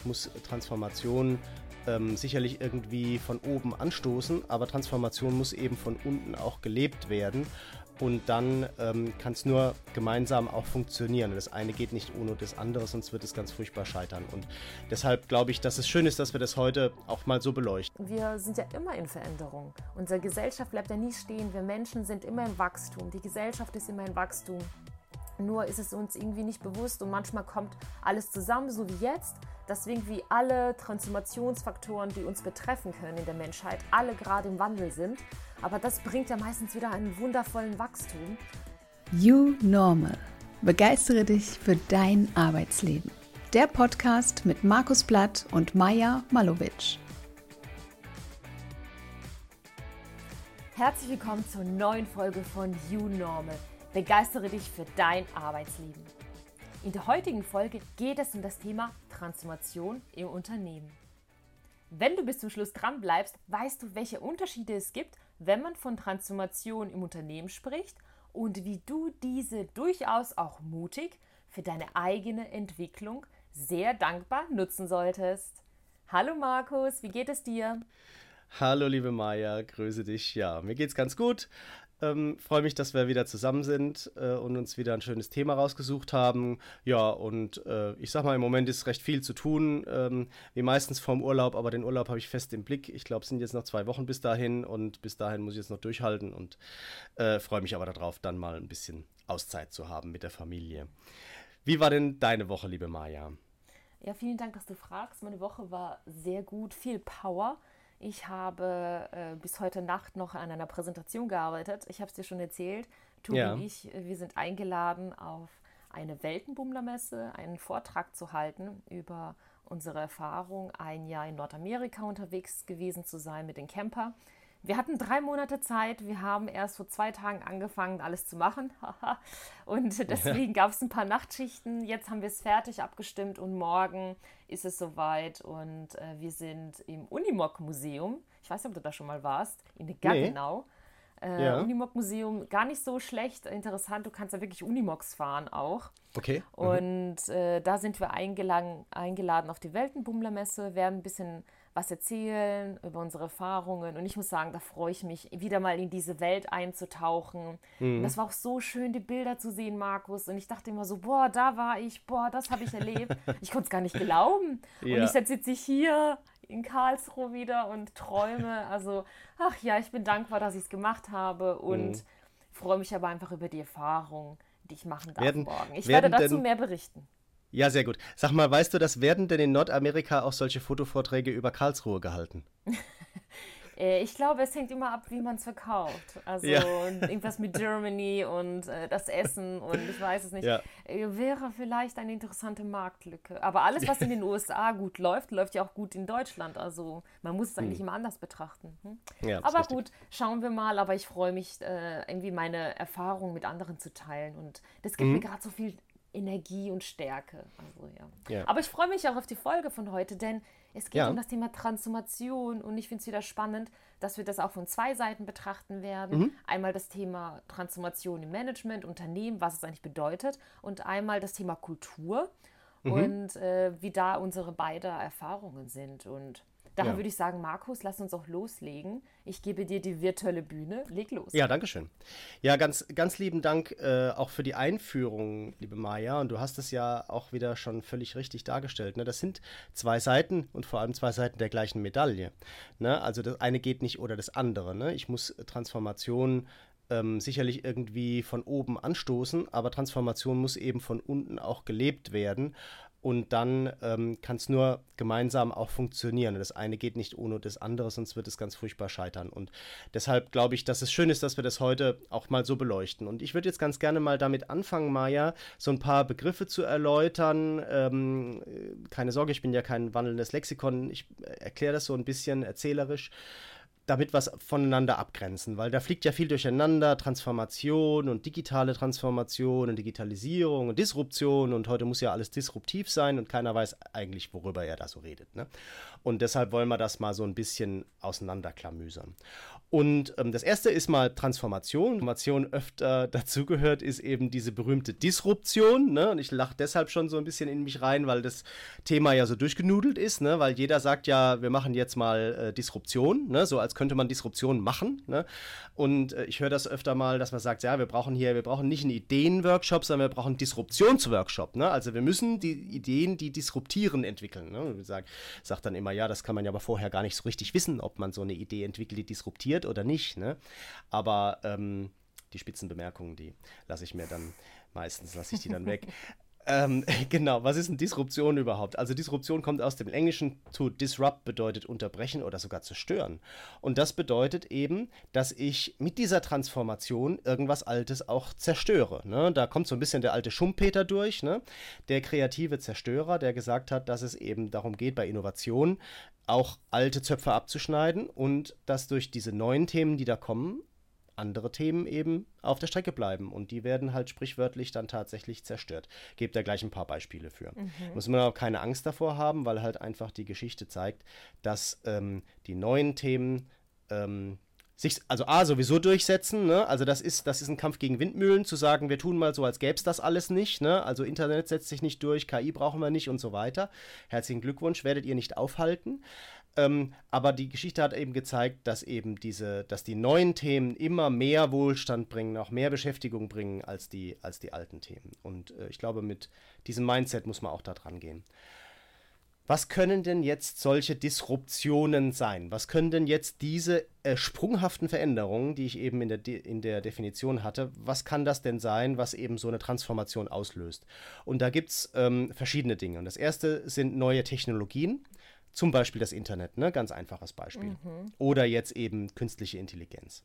Ich muss Transformation ähm, sicherlich irgendwie von oben anstoßen, aber Transformation muss eben von unten auch gelebt werden. Und dann ähm, kann es nur gemeinsam auch funktionieren. Das eine geht nicht ohne das andere, sonst wird es ganz furchtbar scheitern. Und deshalb glaube ich, dass es schön ist, dass wir das heute auch mal so beleuchten. Wir sind ja immer in Veränderung. Unsere Gesellschaft bleibt ja nie stehen. Wir Menschen sind immer im Wachstum. Die Gesellschaft ist immer im Wachstum. Nur ist es uns irgendwie nicht bewusst und manchmal kommt alles zusammen, so wie jetzt, dass irgendwie alle Transformationsfaktoren, die uns betreffen können in der Menschheit, alle gerade im Wandel sind. Aber das bringt ja meistens wieder einen wundervollen Wachstum. You Normal. Begeistere dich für dein Arbeitsleben. Der Podcast mit Markus Blatt und Maja Malowitsch. Herzlich willkommen zur neuen Folge von You Normal. Begeistere dich für dein Arbeitsleben. In der heutigen Folge geht es um das Thema Transformation im Unternehmen. Wenn du bis zum Schluss dran bleibst, weißt du, welche Unterschiede es gibt, wenn man von Transformation im Unternehmen spricht und wie du diese durchaus auch mutig für deine eigene Entwicklung sehr dankbar nutzen solltest. Hallo Markus, wie geht es dir? Hallo liebe Maja, grüße dich. Ja, mir geht's ganz gut. Ähm, Freue mich, dass wir wieder zusammen sind äh, und uns wieder ein schönes Thema rausgesucht haben. Ja, und äh, ich sag mal, im Moment ist recht viel zu tun, ähm, wie meistens vorm Urlaub, aber den Urlaub habe ich fest im Blick. Ich glaube, es sind jetzt noch zwei Wochen bis dahin und bis dahin muss ich jetzt noch durchhalten und äh, freue mich aber darauf, dann mal ein bisschen Auszeit zu haben mit der Familie. Wie war denn deine Woche, liebe Maja? Ja, vielen Dank, dass du fragst. Meine Woche war sehr gut, viel Power. Ich habe äh, bis heute Nacht noch an einer Präsentation gearbeitet. Ich habe es dir schon erzählt. Tobi ja. und ich, wir sind eingeladen auf eine Weltenbummlermesse, einen Vortrag zu halten über unsere Erfahrung, ein Jahr in Nordamerika unterwegs gewesen zu sein mit den Camper. Wir hatten drei Monate Zeit. Wir haben erst vor zwei Tagen angefangen, alles zu machen. und deswegen gab es ein paar Nachtschichten. Jetzt haben wir es fertig abgestimmt und morgen ist es soweit. Und äh, wir sind im Unimog-Museum. Ich weiß nicht, ob du da schon mal warst. In Gaggenau. Nee. Äh, ja. Unimog-Museum, gar nicht so schlecht, interessant. Du kannst da wirklich Unimogs fahren auch. Okay. Mhm. Und äh, da sind wir eingeladen, eingeladen auf die Weltenbummlermesse, werden ein bisschen was erzählen über unsere Erfahrungen. Und ich muss sagen, da freue ich mich, wieder mal in diese Welt einzutauchen. Mhm. Und das war auch so schön, die Bilder zu sehen, Markus. Und ich dachte immer so, boah, da war ich, boah, das habe ich erlebt. ich konnte es gar nicht glauben. Ja. Und jetzt sitze ich hier in Karlsruhe wieder und träume. Also, ach ja, ich bin dankbar, dass ich es gemacht habe und mhm. freue mich aber einfach über die Erfahrung, die ich machen darf werden, morgen. Ich werde dazu mehr berichten. Ja, sehr gut. Sag mal, weißt du, das werden denn in Nordamerika auch solche Fotovorträge über Karlsruhe gehalten? Äh, ich glaube, es hängt immer ab, wie man es verkauft. Also ja. irgendwas mit Germany und äh, das Essen und ich weiß es nicht. Ja. Äh, wäre vielleicht eine interessante Marktlücke. Aber alles, was in den USA gut läuft, läuft ja auch gut in Deutschland. Also man muss es eigentlich hm. immer anders betrachten. Hm? Ja, Aber gut, schauen wir mal. Aber ich freue mich, äh, irgendwie meine Erfahrungen mit anderen zu teilen. Und das gibt mhm. mir gerade so viel Energie und Stärke. Also, ja. ja. Aber ich freue mich auch auf die Folge von heute, denn es geht ja. um das Thema Transformation und ich finde es wieder spannend, dass wir das auch von zwei Seiten betrachten werden. Mhm. Einmal das Thema Transformation im Management, Unternehmen, was es eigentlich bedeutet und einmal das Thema Kultur mhm. und äh, wie da unsere beiden Erfahrungen sind. Und Daher ja. würde ich sagen, Markus, lass uns auch loslegen. Ich gebe dir die virtuelle Bühne. Leg los. Ja, danke schön. Ja, ganz, ganz lieben Dank äh, auch für die Einführung, liebe Maja. Und du hast es ja auch wieder schon völlig richtig dargestellt. Ne? Das sind zwei Seiten und vor allem zwei Seiten der gleichen Medaille. Ne? Also das eine geht nicht oder das andere. Ne? Ich muss Transformation ähm, sicherlich irgendwie von oben anstoßen, aber Transformation muss eben von unten auch gelebt werden. Und dann ähm, kann es nur gemeinsam auch funktionieren. Das eine geht nicht ohne das andere, sonst wird es ganz furchtbar scheitern. Und deshalb glaube ich, dass es schön ist, dass wir das heute auch mal so beleuchten. Und ich würde jetzt ganz gerne mal damit anfangen, Maja, so ein paar Begriffe zu erläutern. Ähm, keine Sorge, ich bin ja kein wandelndes Lexikon. Ich äh, erkläre das so ein bisschen erzählerisch damit was voneinander abgrenzen, weil da fliegt ja viel durcheinander, Transformation und digitale Transformation und Digitalisierung und Disruption und heute muss ja alles disruptiv sein und keiner weiß eigentlich, worüber er da so redet. Ne? Und deshalb wollen wir das mal so ein bisschen auseinanderklamüsern. Und ähm, das erste ist mal Transformation. Transformation öfter dazugehört, ist eben diese berühmte Disruption. Ne? Und ich lache deshalb schon so ein bisschen in mich rein, weil das Thema ja so durchgenudelt ist, ne? weil jeder sagt ja, wir machen jetzt mal äh, Disruption, ne? so als könnte man Disruption machen. Ne? Und äh, ich höre das öfter mal, dass man sagt, ja, wir brauchen hier, wir brauchen nicht einen Ideenworkshop, sondern wir brauchen einen Disruptionsworkshop. Ne? Also wir müssen die Ideen, die disruptieren, entwickeln. Ne? Ich sag, sagt dann immer, ja, das kann man ja aber vorher gar nicht so richtig wissen, ob man so eine Idee entwickelt, die disruptiert wird oder nicht. Ne? Aber ähm, die Spitzenbemerkungen, die lasse ich mir dann meistens lasse ich die dann weg. Ähm, genau, was ist eine Disruption überhaupt? Also Disruption kommt aus dem Englischen, to disrupt bedeutet unterbrechen oder sogar zerstören. Und das bedeutet eben, dass ich mit dieser Transformation irgendwas Altes auch zerstöre. Ne? Da kommt so ein bisschen der alte Schumpeter durch, ne? der kreative Zerstörer, der gesagt hat, dass es eben darum geht, bei Innovation auch alte Zöpfe abzuschneiden und dass durch diese neuen Themen, die da kommen, andere Themen eben auf der Strecke bleiben und die werden halt sprichwörtlich dann tatsächlich zerstört. Gebt da gleich ein paar Beispiele für. Mhm. Muss man auch keine Angst davor haben, weil halt einfach die Geschichte zeigt, dass ähm, die neuen Themen ähm, sich, also A, sowieso durchsetzen, ne? Also das ist, das ist ein Kampf gegen Windmühlen, zu sagen, wir tun mal so, als gäbe es das alles nicht, ne? Also Internet setzt sich nicht durch, KI brauchen wir nicht und so weiter. Herzlichen Glückwunsch, werdet ihr nicht aufhalten. Ähm, aber die Geschichte hat eben gezeigt, dass eben diese, dass die neuen Themen immer mehr Wohlstand bringen, auch mehr Beschäftigung bringen als die, als die alten Themen. Und äh, ich glaube, mit diesem Mindset muss man auch da dran gehen. Was können denn jetzt solche Disruptionen sein? Was können denn jetzt diese äh, sprunghaften Veränderungen, die ich eben in der, De in der Definition hatte, was kann das denn sein, was eben so eine Transformation auslöst? Und da gibt es ähm, verschiedene Dinge. Und das erste sind neue Technologien. Zum Beispiel das Internet, ne? ganz einfaches Beispiel. Mhm. Oder jetzt eben künstliche Intelligenz.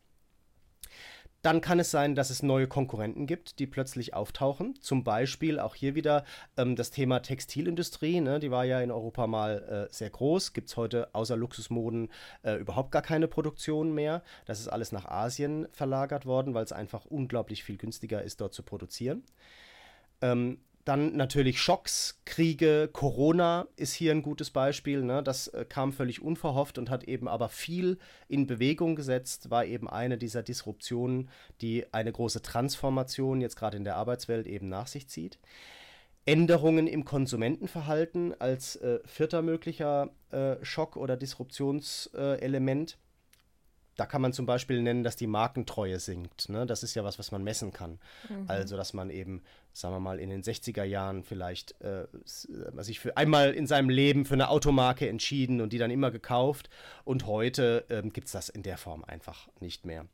Dann kann es sein, dass es neue Konkurrenten gibt, die plötzlich auftauchen. Zum Beispiel auch hier wieder ähm, das Thema Textilindustrie. Ne? Die war ja in Europa mal äh, sehr groß. Gibt es heute außer Luxusmoden äh, überhaupt gar keine Produktion mehr. Das ist alles nach Asien verlagert worden, weil es einfach unglaublich viel günstiger ist, dort zu produzieren. Ähm, dann natürlich Schocks, Kriege, Corona ist hier ein gutes Beispiel. Ne? Das äh, kam völlig unverhofft und hat eben aber viel in Bewegung gesetzt, war eben eine dieser Disruptionen, die eine große Transformation jetzt gerade in der Arbeitswelt eben nach sich zieht. Änderungen im Konsumentenverhalten als äh, vierter möglicher äh, Schock- oder Disruptionselement. Da kann man zum Beispiel nennen, dass die Markentreue sinkt. Ne? Das ist ja was, was man messen kann. Mhm. Also, dass man eben, sagen wir mal, in den 60er Jahren vielleicht äh, sich für einmal in seinem Leben für eine Automarke entschieden und die dann immer gekauft. Und heute ähm, gibt es das in der Form einfach nicht mehr.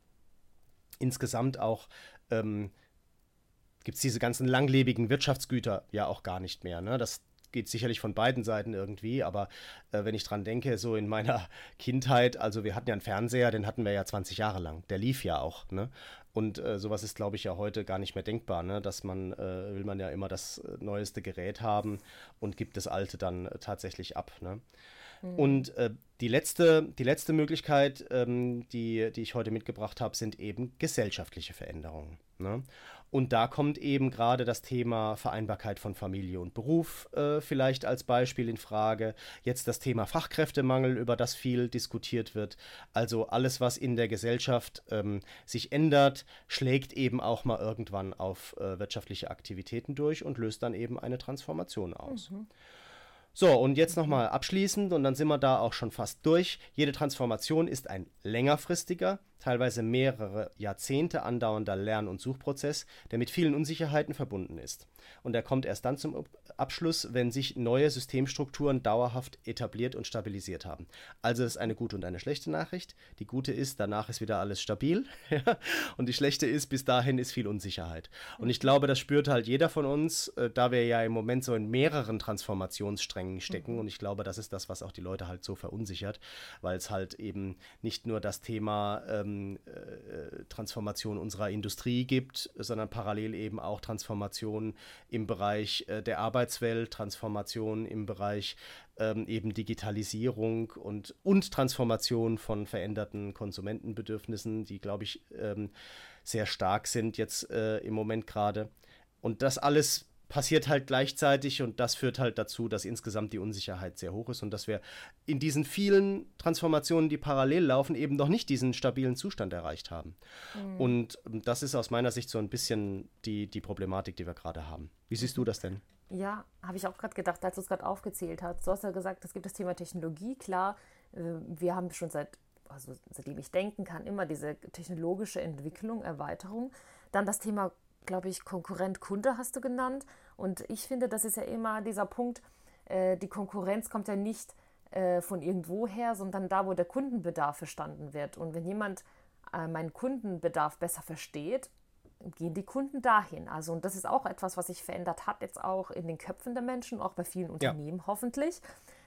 Insgesamt auch ähm, gibt es diese ganzen langlebigen Wirtschaftsgüter ja auch gar nicht mehr. Ne? Das, geht sicherlich von beiden Seiten irgendwie, aber äh, wenn ich dran denke, so in meiner Kindheit, also wir hatten ja einen Fernseher, den hatten wir ja 20 Jahre lang. Der lief ja auch, ne? Und äh, sowas ist, glaube ich, ja heute gar nicht mehr denkbar, ne? Dass man, äh, will man ja immer das äh, neueste Gerät haben und gibt das alte dann äh, tatsächlich ab, ne? Mhm. Und äh, die, letzte, die letzte Möglichkeit, ähm, die, die ich heute mitgebracht habe, sind eben gesellschaftliche Veränderungen. Ne? Und da kommt eben gerade das Thema Vereinbarkeit von Familie und Beruf äh, vielleicht als Beispiel in Frage. Jetzt das Thema Fachkräftemangel, über das viel diskutiert wird. Also alles, was in der Gesellschaft ähm, sich ändert, schlägt eben auch mal irgendwann auf äh, wirtschaftliche Aktivitäten durch und löst dann eben eine Transformation aus. Mhm. So, und jetzt nochmal abschließend, und dann sind wir da auch schon fast durch. Jede Transformation ist ein längerfristiger, teilweise mehrere Jahrzehnte andauernder Lern- und Suchprozess, der mit vielen Unsicherheiten verbunden ist. Und er kommt erst dann zum Abschluss, wenn sich neue Systemstrukturen dauerhaft etabliert und stabilisiert haben. Also das ist eine gute und eine schlechte Nachricht. Die gute ist, danach ist wieder alles stabil. und die schlechte ist, bis dahin ist viel Unsicherheit. Und ich glaube, das spürt halt jeder von uns, äh, da wir ja im Moment so in mehreren Transformationssträngen stecken. Und ich glaube, das ist das, was auch die Leute halt so verunsichert, weil es halt eben nicht nur das Thema ähm, äh, Transformation unserer Industrie gibt, sondern parallel eben auch Transformation im Bereich äh, der Arbeitswelt, Transformation im Bereich ähm, eben Digitalisierung und, und Transformation von veränderten Konsumentenbedürfnissen, die, glaube ich, ähm, sehr stark sind jetzt äh, im Moment gerade. Und das alles passiert halt gleichzeitig und das führt halt dazu, dass insgesamt die Unsicherheit sehr hoch ist und dass wir in diesen vielen Transformationen, die parallel laufen, eben noch nicht diesen stabilen Zustand erreicht haben. Mhm. Und ähm, das ist aus meiner Sicht so ein bisschen die, die Problematik, die wir gerade haben. Wie siehst du das denn? Ja, habe ich auch gerade gedacht, als du es gerade aufgezählt hast. Du hast ja gesagt, es gibt das Thema Technologie. Klar, äh, wir haben schon seit, also seitdem ich denken kann, immer diese technologische Entwicklung, Erweiterung. Dann das Thema glaube ich, Konkurrent Kunde hast du genannt. Und ich finde, das ist ja immer dieser Punkt, äh, die Konkurrenz kommt ja nicht äh, von irgendwo her, sondern da, wo der Kundenbedarf verstanden wird. Und wenn jemand äh, meinen Kundenbedarf besser versteht, gehen die Kunden dahin. Also, und das ist auch etwas, was sich verändert hat, jetzt auch in den Köpfen der Menschen, auch bei vielen Unternehmen ja. hoffentlich.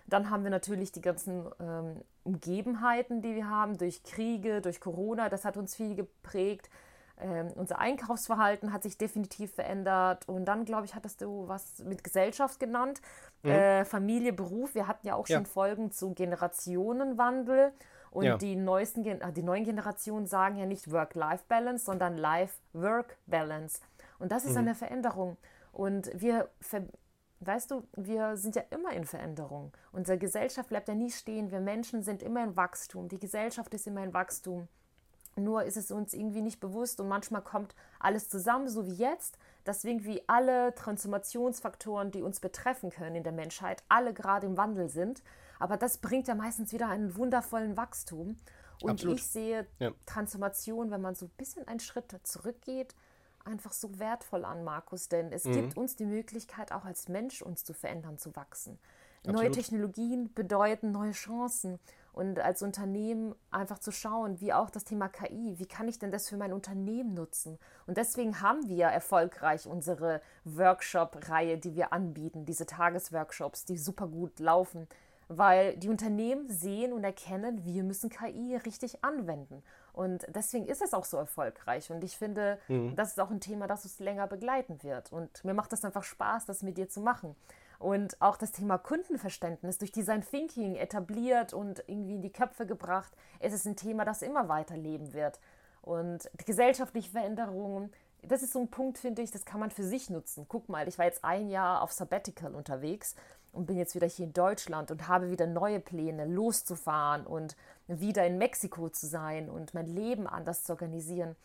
Dann haben wir natürlich die ganzen ähm, Umgebenheiten, die wir haben, durch Kriege, durch Corona, das hat uns viel geprägt. Ähm, unser Einkaufsverhalten hat sich definitiv verändert. Und dann, glaube ich, hattest du was mit Gesellschaft genannt. Mhm. Äh, Familie, Beruf. Wir hatten ja auch schon ja. Folgen zu Generationenwandel. Und ja. die, neuesten, äh, die neuen Generationen sagen ja nicht Work-Life-Balance, sondern Life-Work-Balance. Und das ist mhm. eine Veränderung. Und wir, weißt du, wir sind ja immer in Veränderung. Unsere Gesellschaft bleibt ja nie stehen. Wir Menschen sind immer in Wachstum. Die Gesellschaft ist immer in Wachstum. Nur ist es uns irgendwie nicht bewusst und manchmal kommt alles zusammen, so wie jetzt, dass irgendwie alle Transformationsfaktoren, die uns betreffen können in der Menschheit, alle gerade im Wandel sind. Aber das bringt ja meistens wieder einen wundervollen Wachstum. Und Absolut. ich sehe ja. Transformation, wenn man so ein bisschen einen Schritt zurückgeht, einfach so wertvoll an, Markus, denn es mhm. gibt uns die Möglichkeit, auch als Mensch uns zu verändern, zu wachsen. Absolut. Neue Technologien bedeuten neue Chancen und als Unternehmen einfach zu schauen, wie auch das Thema KI, wie kann ich denn das für mein Unternehmen nutzen? Und deswegen haben wir erfolgreich unsere Workshop-Reihe, die wir anbieten, diese Tagesworkshops, die super gut laufen, weil die Unternehmen sehen und erkennen, wir müssen KI richtig anwenden. Und deswegen ist es auch so erfolgreich. Und ich finde, mhm. das ist auch ein Thema, das uns länger begleiten wird. Und mir macht es einfach Spaß, das mit dir zu machen. Und auch das Thema Kundenverständnis durch Design Thinking etabliert und irgendwie in die Köpfe gebracht. Es ist ein Thema, das immer weiterleben wird. Und gesellschaftliche Veränderungen, das ist so ein Punkt, finde ich, das kann man für sich nutzen. Guck mal, ich war jetzt ein Jahr auf Sabbatical unterwegs und bin jetzt wieder hier in Deutschland und habe wieder neue Pläne, loszufahren und wieder in Mexiko zu sein und mein Leben anders zu organisieren.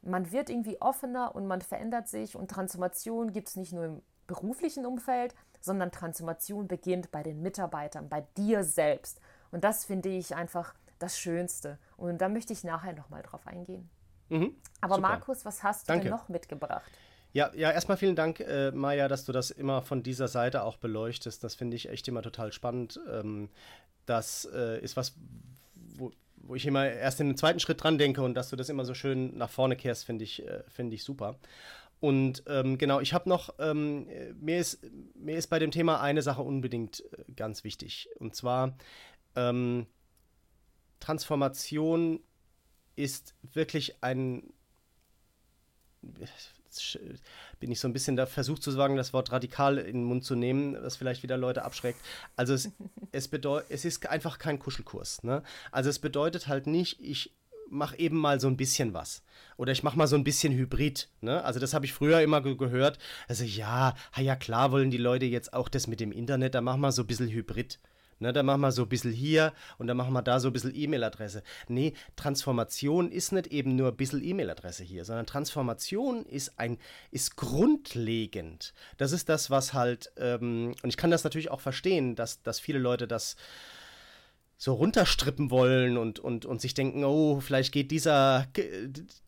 Man wird irgendwie offener und man verändert sich und Transformation gibt es nicht nur im beruflichen Umfeld, sondern Transformation beginnt bei den Mitarbeitern, bei dir selbst. Und das finde ich einfach das Schönste. Und da möchte ich nachher nochmal drauf eingehen. Mhm, Aber super. Markus, was hast du Danke. denn noch mitgebracht? Ja, ja, erstmal vielen Dank, äh, Maja, dass du das immer von dieser Seite auch beleuchtest. Das finde ich echt immer total spannend. Ähm, das äh, ist was, wo, wo, ich immer erst in den zweiten Schritt dran denke und dass du das immer so schön nach vorne kehrst, finde ich, äh, find ich super. Und ähm, genau, ich habe noch, ähm, mir, ist, mir ist bei dem Thema eine Sache unbedingt äh, ganz wichtig. Und zwar, ähm, Transformation ist wirklich ein, bin ich so ein bisschen da versucht zu sagen, das Wort radikal in den Mund zu nehmen, was vielleicht wieder Leute abschreckt. Also es, es, es ist einfach kein Kuschelkurs. Ne? Also es bedeutet halt nicht, ich mach eben mal so ein bisschen was. Oder ich mach mal so ein bisschen Hybrid. Ne? Also das habe ich früher immer ge gehört. Also ja, ja klar wollen die Leute jetzt auch das mit dem Internet, da machen wir so ein bisschen Hybrid. Ne, da machen wir so ein bisschen hier und dann machen wir da so ein bisschen E-Mail-Adresse. Nee, Transformation ist nicht eben nur ein bisschen E-Mail-Adresse hier, sondern Transformation ist ein, ist grundlegend. Das ist das, was halt, ähm, und ich kann das natürlich auch verstehen, dass, dass viele Leute das so runterstrippen wollen und, und, und sich denken, oh, vielleicht geht dieser,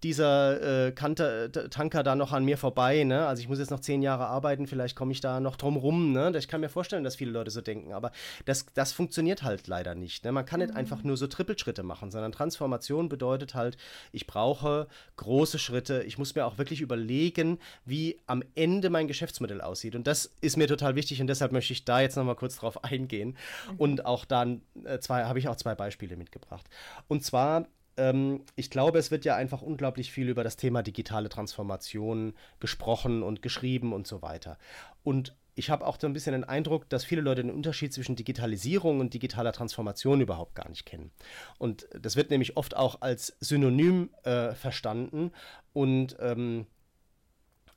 dieser äh, Kanter, Tanker da noch an mir vorbei, ne? Also ich muss jetzt noch zehn Jahre arbeiten, vielleicht komme ich da noch drum rum, ne? Ich kann mir vorstellen, dass viele Leute so denken, aber das, das funktioniert halt leider nicht. Ne? Man kann mhm. nicht einfach nur so Trippelschritte machen, sondern Transformation bedeutet halt, ich brauche große Schritte, ich muss mir auch wirklich überlegen, wie am Ende mein Geschäftsmodell aussieht. Und das ist mir total wichtig und deshalb möchte ich da jetzt nochmal kurz drauf eingehen mhm. und auch dann äh, zwei habe ich auch zwei Beispiele mitgebracht. Und zwar ähm, ich glaube, es wird ja einfach unglaublich viel über das Thema digitale Transformation gesprochen und geschrieben und so weiter. Und ich habe auch so ein bisschen den Eindruck, dass viele Leute den Unterschied zwischen Digitalisierung und digitaler Transformation überhaupt gar nicht kennen. Und das wird nämlich oft auch als Synonym äh, verstanden. Und ähm, äh,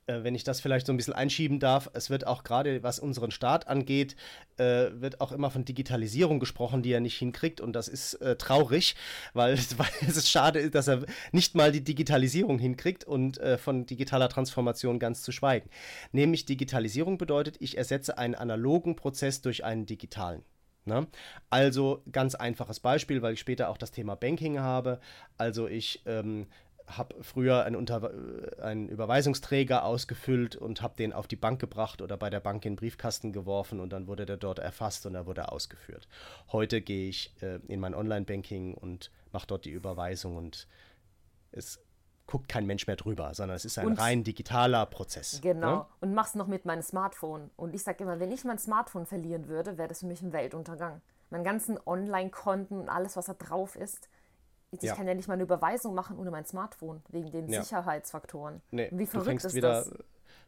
wenn ich das vielleicht so ein bisschen einschieben darf, es wird auch gerade, was unseren Staat angeht, äh, wird auch immer von Digitalisierung gesprochen, die er nicht hinkriegt. Und das ist äh, traurig, weil, weil, es ist schade, dass er nicht mal die Digitalisierung hinkriegt und äh, von digitaler Transformation ganz zu schweigen. Nämlich Digitalisierung bedeutet, ich ersetze einen analogen Prozess durch einen digitalen. Ne? Also ganz einfaches Beispiel, weil ich später auch das Thema Banking habe. Also ich ähm, habe früher einen, Unter einen Überweisungsträger ausgefüllt und habe den auf die Bank gebracht oder bei der Bank in den Briefkasten geworfen und dann wurde der dort erfasst und er wurde ausgeführt. Heute gehe ich äh, in mein Online-Banking und mache dort die Überweisung und es guckt kein Mensch mehr drüber, sondern es ist ein und, rein digitaler Prozess. Genau. Ne? Und mach's noch mit meinem Smartphone. Und ich sage immer, wenn ich mein Smartphone verlieren würde, wäre das für mich ein Weltuntergang. Meinen ganzen Online-Konten und alles, was da drauf ist, ich ja. kann ja nicht mal eine Überweisung machen ohne mein Smartphone, wegen den ja. Sicherheitsfaktoren. Nee, wie verrückt ist wieder, das?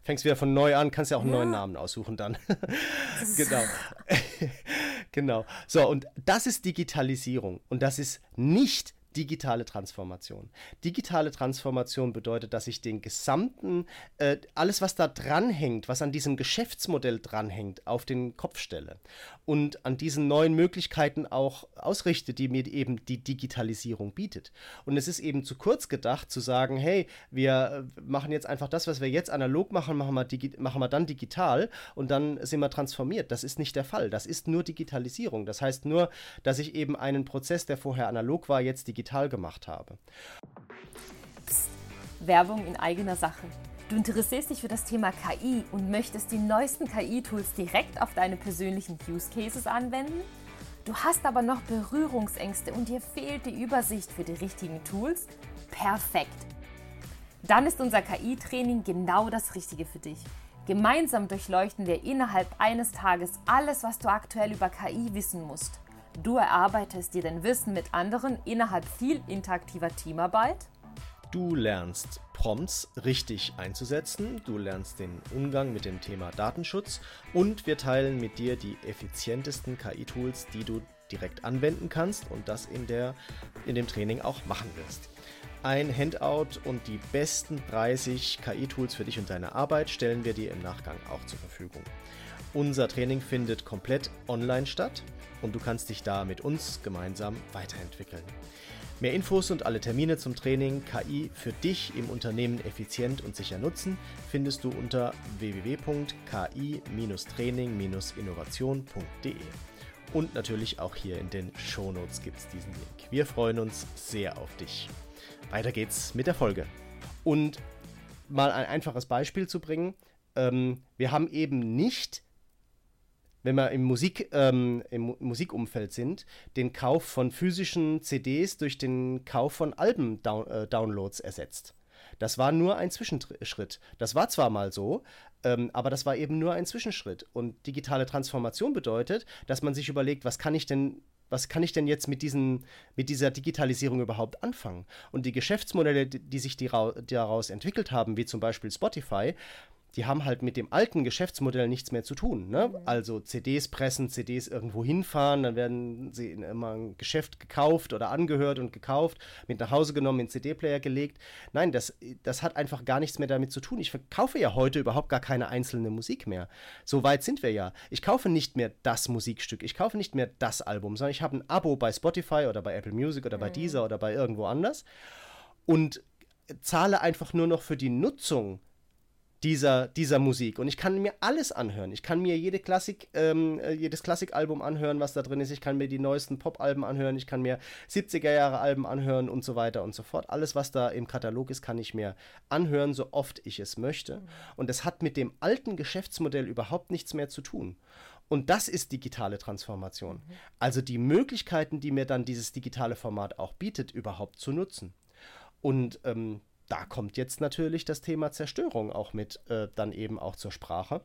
Fängst wieder von neu an, kannst ja auch einen ja. neuen Namen aussuchen dann. genau. genau. So, und das ist Digitalisierung. Und das ist nicht digitale Transformation. Digitale Transformation bedeutet, dass ich den gesamten, äh, alles was da dranhängt, was an diesem Geschäftsmodell dranhängt, auf den Kopf stelle und an diesen neuen Möglichkeiten auch ausrichte, die mir eben die Digitalisierung bietet. Und es ist eben zu kurz gedacht zu sagen, hey, wir äh, machen jetzt einfach das, was wir jetzt analog machen, machen wir, machen wir dann digital und dann sind wir transformiert. Das ist nicht der Fall. Das ist nur Digitalisierung. Das heißt nur, dass ich eben einen Prozess, der vorher analog war, jetzt digital digital gemacht habe. Psst. Werbung in eigener Sache. Du interessierst dich für das Thema KI und möchtest die neuesten KI-Tools direkt auf deine persönlichen Use Cases anwenden? Du hast aber noch Berührungsängste und dir fehlt die Übersicht für die richtigen Tools? Perfekt! Dann ist unser KI-Training genau das Richtige für dich. Gemeinsam durchleuchten wir innerhalb eines Tages alles, was du aktuell über KI wissen musst. Du erarbeitest dir dein Wissen mit anderen innerhalb viel interaktiver Teamarbeit. Du lernst Prompts richtig einzusetzen, du lernst den Umgang mit dem Thema Datenschutz und wir teilen mit dir die effizientesten KI-Tools, die du direkt anwenden kannst und das in, der, in dem Training auch machen wirst. Ein Handout und die besten 30 KI-Tools für dich und deine Arbeit stellen wir dir im Nachgang auch zur Verfügung. Unser Training findet komplett online statt und du kannst dich da mit uns gemeinsam weiterentwickeln. Mehr Infos und alle Termine zum Training KI für dich im Unternehmen effizient und sicher nutzen findest du unter www.ki-training-innovation.de. Und natürlich auch hier in den Shownotes gibt es diesen Link. Wir freuen uns sehr auf dich. Weiter geht's mit der Folge. Und mal ein einfaches Beispiel zu bringen. Ähm, wir haben eben nicht wenn wir im, Musik, ähm, im Musikumfeld sind, den Kauf von physischen CDs durch den Kauf von Alben-Downloads äh, ersetzt. Das war nur ein Zwischenschritt. Das war zwar mal so, ähm, aber das war eben nur ein Zwischenschritt. Und digitale Transformation bedeutet, dass man sich überlegt, was kann ich denn was kann ich denn jetzt mit, diesen, mit dieser Digitalisierung überhaupt anfangen? Und die Geschäftsmodelle, die sich daraus entwickelt haben, wie zum Beispiel Spotify, die haben halt mit dem alten Geschäftsmodell nichts mehr zu tun. Ne? Also CDs pressen, CDs irgendwo hinfahren, dann werden sie in immer ein Geschäft gekauft oder angehört und gekauft, mit nach Hause genommen, in CD-Player gelegt. Nein, das, das hat einfach gar nichts mehr damit zu tun. Ich verkaufe ja heute überhaupt gar keine einzelne Musik mehr. So weit sind wir ja. Ich kaufe nicht mehr das Musikstück, ich kaufe nicht mehr das Album, sondern ich habe ein Abo bei Spotify oder bei Apple Music oder bei mhm. Deezer oder bei irgendwo anders und zahle einfach nur noch für die Nutzung dieser, dieser Musik. Und ich kann mir alles anhören. Ich kann mir jede Klassik, ähm, äh, jedes Klassikalbum anhören, was da drin ist. Ich kann mir die neuesten Pop-Alben anhören. Ich kann mir 70er-Jahre-Alben anhören und so weiter und so fort. Alles, was da im Katalog ist, kann ich mir anhören, so oft ich es möchte. Und es hat mit dem alten Geschäftsmodell überhaupt nichts mehr zu tun. Und das ist digitale Transformation. Also die Möglichkeiten, die mir dann dieses digitale Format auch bietet, überhaupt zu nutzen. Und ähm, da kommt jetzt natürlich das Thema Zerstörung auch mit äh, dann eben auch zur Sprache,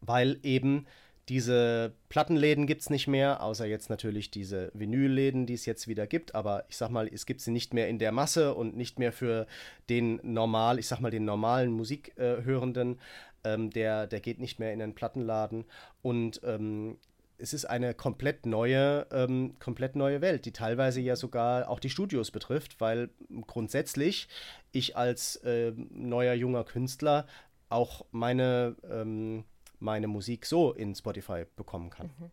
weil eben diese Plattenläden gibt es nicht mehr, außer jetzt natürlich diese Vinylläden, die es jetzt wieder gibt. Aber ich sag mal, es gibt sie nicht mehr in der Masse und nicht mehr für den normal, ich sag mal, den normalen Musikhörenden. Ähm, der, der geht nicht mehr in den Plattenladen. Und ähm, es ist eine komplett neue, ähm, komplett neue Welt, die teilweise ja sogar auch die Studios betrifft, weil grundsätzlich ich als äh, neuer junger Künstler auch meine, ähm, meine Musik so in Spotify bekommen kann. Mhm.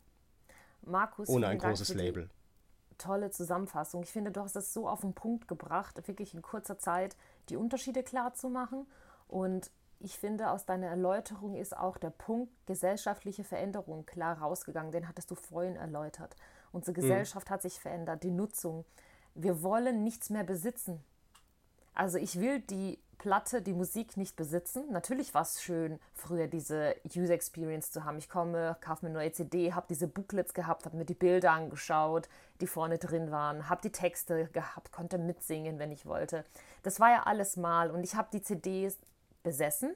Markus, ohne ein großes Label. Tolle Zusammenfassung. Ich finde, du hast es so auf den Punkt gebracht, wirklich in kurzer Zeit die Unterschiede klar zu machen. Und ich finde, aus deiner Erläuterung ist auch der Punkt gesellschaftliche Veränderung klar rausgegangen. Den hattest du vorhin erläutert. Unsere mhm. Gesellschaft mhm. hat sich verändert, die Nutzung. Wir wollen nichts mehr besitzen. Also ich will die Platte, die Musik nicht besitzen. Natürlich war es schön, früher diese User Experience zu haben. Ich komme, kaufe mir eine neue CD, habe diese Booklets gehabt, habe mir die Bilder angeschaut, die vorne drin waren, habe die Texte gehabt, konnte mitsingen, wenn ich wollte. Das war ja alles mal und ich habe die CDs besessen.